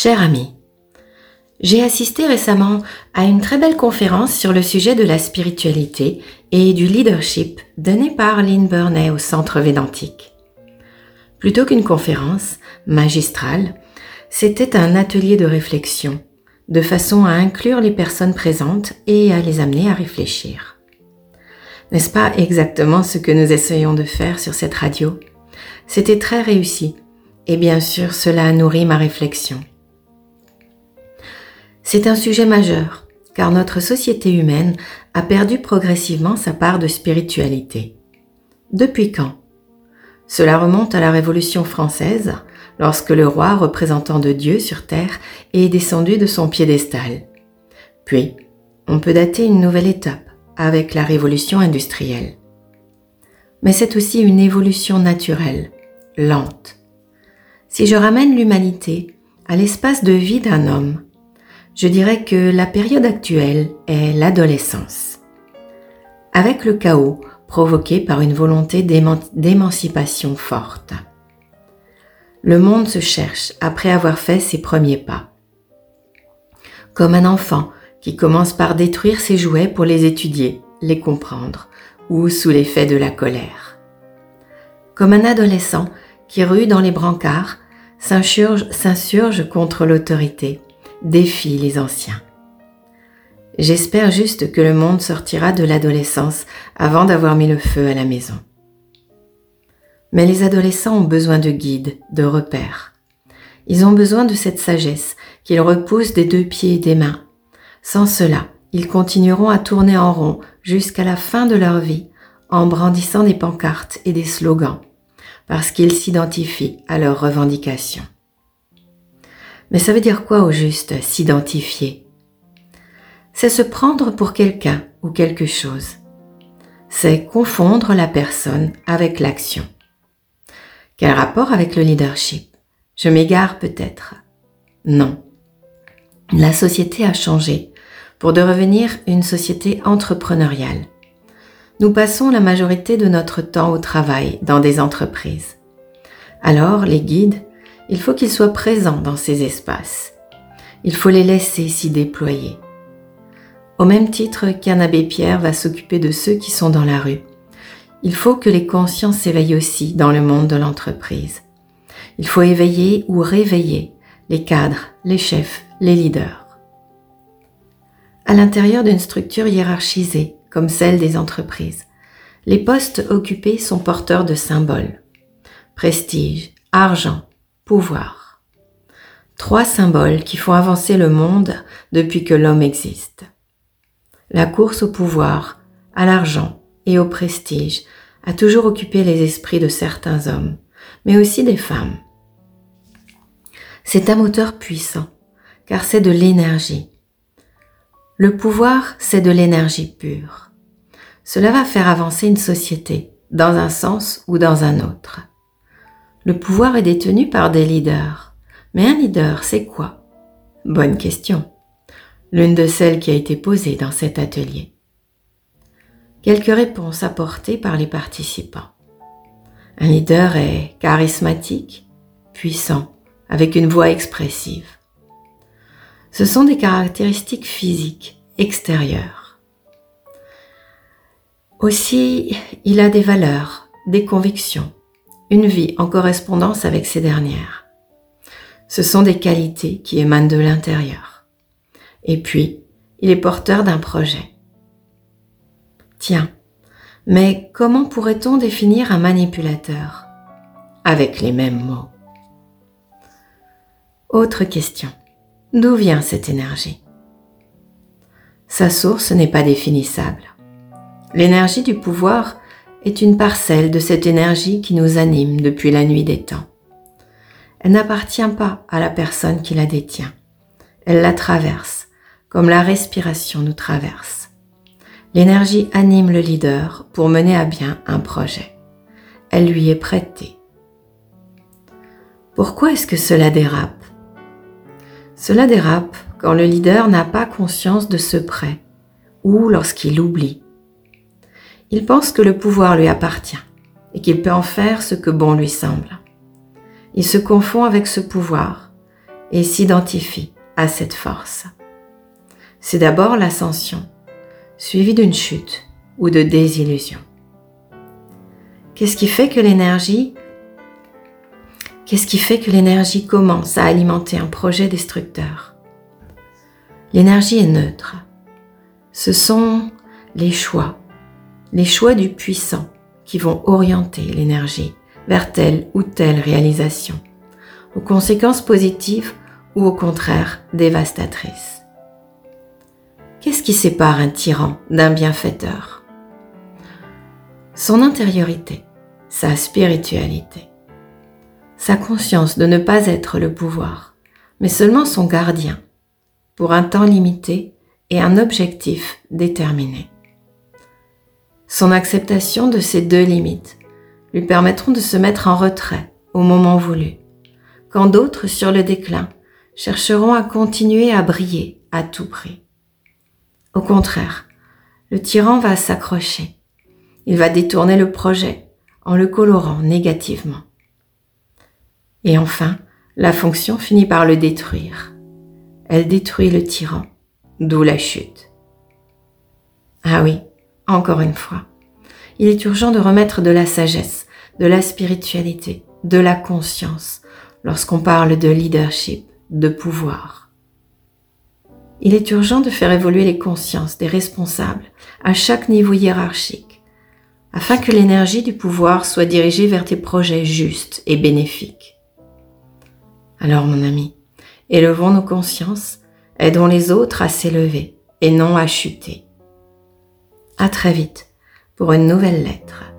Cher ami, j'ai assisté récemment à une très belle conférence sur le sujet de la spiritualité et du leadership donnée par Lynn Burney au Centre Védantique. Plutôt qu'une conférence magistrale, c'était un atelier de réflexion, de façon à inclure les personnes présentes et à les amener à réfléchir. N'est-ce pas exactement ce que nous essayons de faire sur cette radio? C'était très réussi, et bien sûr cela a nourri ma réflexion. C'est un sujet majeur, car notre société humaine a perdu progressivement sa part de spiritualité. Depuis quand? Cela remonte à la Révolution française, lorsque le roi représentant de Dieu sur terre est descendu de son piédestal. Puis, on peut dater une nouvelle étape avec la révolution industrielle. Mais c'est aussi une évolution naturelle, lente. Si je ramène l'humanité à l'espace de vie d'un homme, je dirais que la période actuelle est l'adolescence. Avec le chaos provoqué par une volonté d'émancipation forte. Le monde se cherche après avoir fait ses premiers pas. Comme un enfant qui commence par détruire ses jouets pour les étudier, les comprendre, ou sous l'effet de la colère. Comme un adolescent qui rue dans les brancards, s'insurge contre l'autorité, défie les anciens. J'espère juste que le monde sortira de l'adolescence avant d'avoir mis le feu à la maison. Mais les adolescents ont besoin de guides, de repères. Ils ont besoin de cette sagesse qu'ils repoussent des deux pieds et des mains. Sans cela, ils continueront à tourner en rond jusqu'à la fin de leur vie en brandissant des pancartes et des slogans, parce qu'ils s'identifient à leurs revendications. Mais ça veut dire quoi au juste s'identifier? C'est se prendre pour quelqu'un ou quelque chose. C'est confondre la personne avec l'action. Quel rapport avec le leadership? Je m'égare peut-être. Non. La société a changé pour devenir une société entrepreneuriale. Nous passons la majorité de notre temps au travail dans des entreprises. Alors, les guides, il faut qu'ils soient présents dans ces espaces. Il faut les laisser s'y déployer. Au même titre qu'un abbé Pierre va s'occuper de ceux qui sont dans la rue, il faut que les consciences s'éveillent aussi dans le monde de l'entreprise. Il faut éveiller ou réveiller les cadres, les chefs, les leaders. À l'intérieur d'une structure hiérarchisée, comme celle des entreprises, les postes occupés sont porteurs de symboles. Prestige, argent, pouvoir. Trois symboles qui font avancer le monde depuis que l'homme existe. La course au pouvoir, à l'argent et au prestige a toujours occupé les esprits de certains hommes, mais aussi des femmes. C'est un moteur puissant, car c'est de l'énergie. Le pouvoir, c'est de l'énergie pure. Cela va faire avancer une société, dans un sens ou dans un autre. Le pouvoir est détenu par des leaders. Mais un leader, c'est quoi? Bonne question. L'une de celles qui a été posée dans cet atelier. Quelques réponses apportées par les participants. Un leader est charismatique, puissant, avec une voix expressive. Ce sont des caractéristiques physiques, extérieures. Aussi, il a des valeurs, des convictions, une vie en correspondance avec ces dernières. Ce sont des qualités qui émanent de l'intérieur. Et puis, il est porteur d'un projet. Tiens, mais comment pourrait-on définir un manipulateur Avec les mêmes mots? Autre question. D'où vient cette énergie? Sa source n'est pas définissable. L'énergie du pouvoir est une parcelle de cette énergie qui nous anime depuis la nuit des temps. Elle n'appartient pas à la personne qui la détient. Elle la traverse, comme la respiration nous traverse. L'énergie anime le leader pour mener à bien un projet. Elle lui est prêtée. Pourquoi est-ce que cela dérape? Cela dérape quand le leader n'a pas conscience de ce prêt ou lorsqu'il oublie il pense que le pouvoir lui appartient et qu'il peut en faire ce que bon lui semble. Il se confond avec ce pouvoir et s'identifie à cette force. C'est d'abord l'ascension, suivie d'une chute ou de désillusion. Qu'est-ce qui fait que l'énergie Qu'est-ce qui fait que l'énergie commence à alimenter un projet destructeur? L'énergie est neutre. Ce sont les choix, les choix du puissant qui vont orienter l'énergie vers telle ou telle réalisation, aux conséquences positives ou au contraire dévastatrices. Qu'est-ce qui sépare un tyran d'un bienfaiteur? Son intériorité, sa spiritualité, sa conscience de ne pas être le pouvoir, mais seulement son gardien, pour un temps limité et un objectif déterminé. Son acceptation de ces deux limites lui permettront de se mettre en retrait au moment voulu, quand d'autres sur le déclin chercheront à continuer à briller à tout prix. Au contraire, le tyran va s'accrocher. Il va détourner le projet en le colorant négativement. Et enfin, la fonction finit par le détruire. Elle détruit le tyran, d'où la chute. Ah oui, encore une fois, il est urgent de remettre de la sagesse, de la spiritualité, de la conscience lorsqu'on parle de leadership, de pouvoir. Il est urgent de faire évoluer les consciences des responsables à chaque niveau hiérarchique, afin que l'énergie du pouvoir soit dirigée vers tes projets justes et bénéfiques. Alors mon ami, élevons nos consciences, aidons les autres à s'élever et non à chuter. À très vite pour une nouvelle lettre.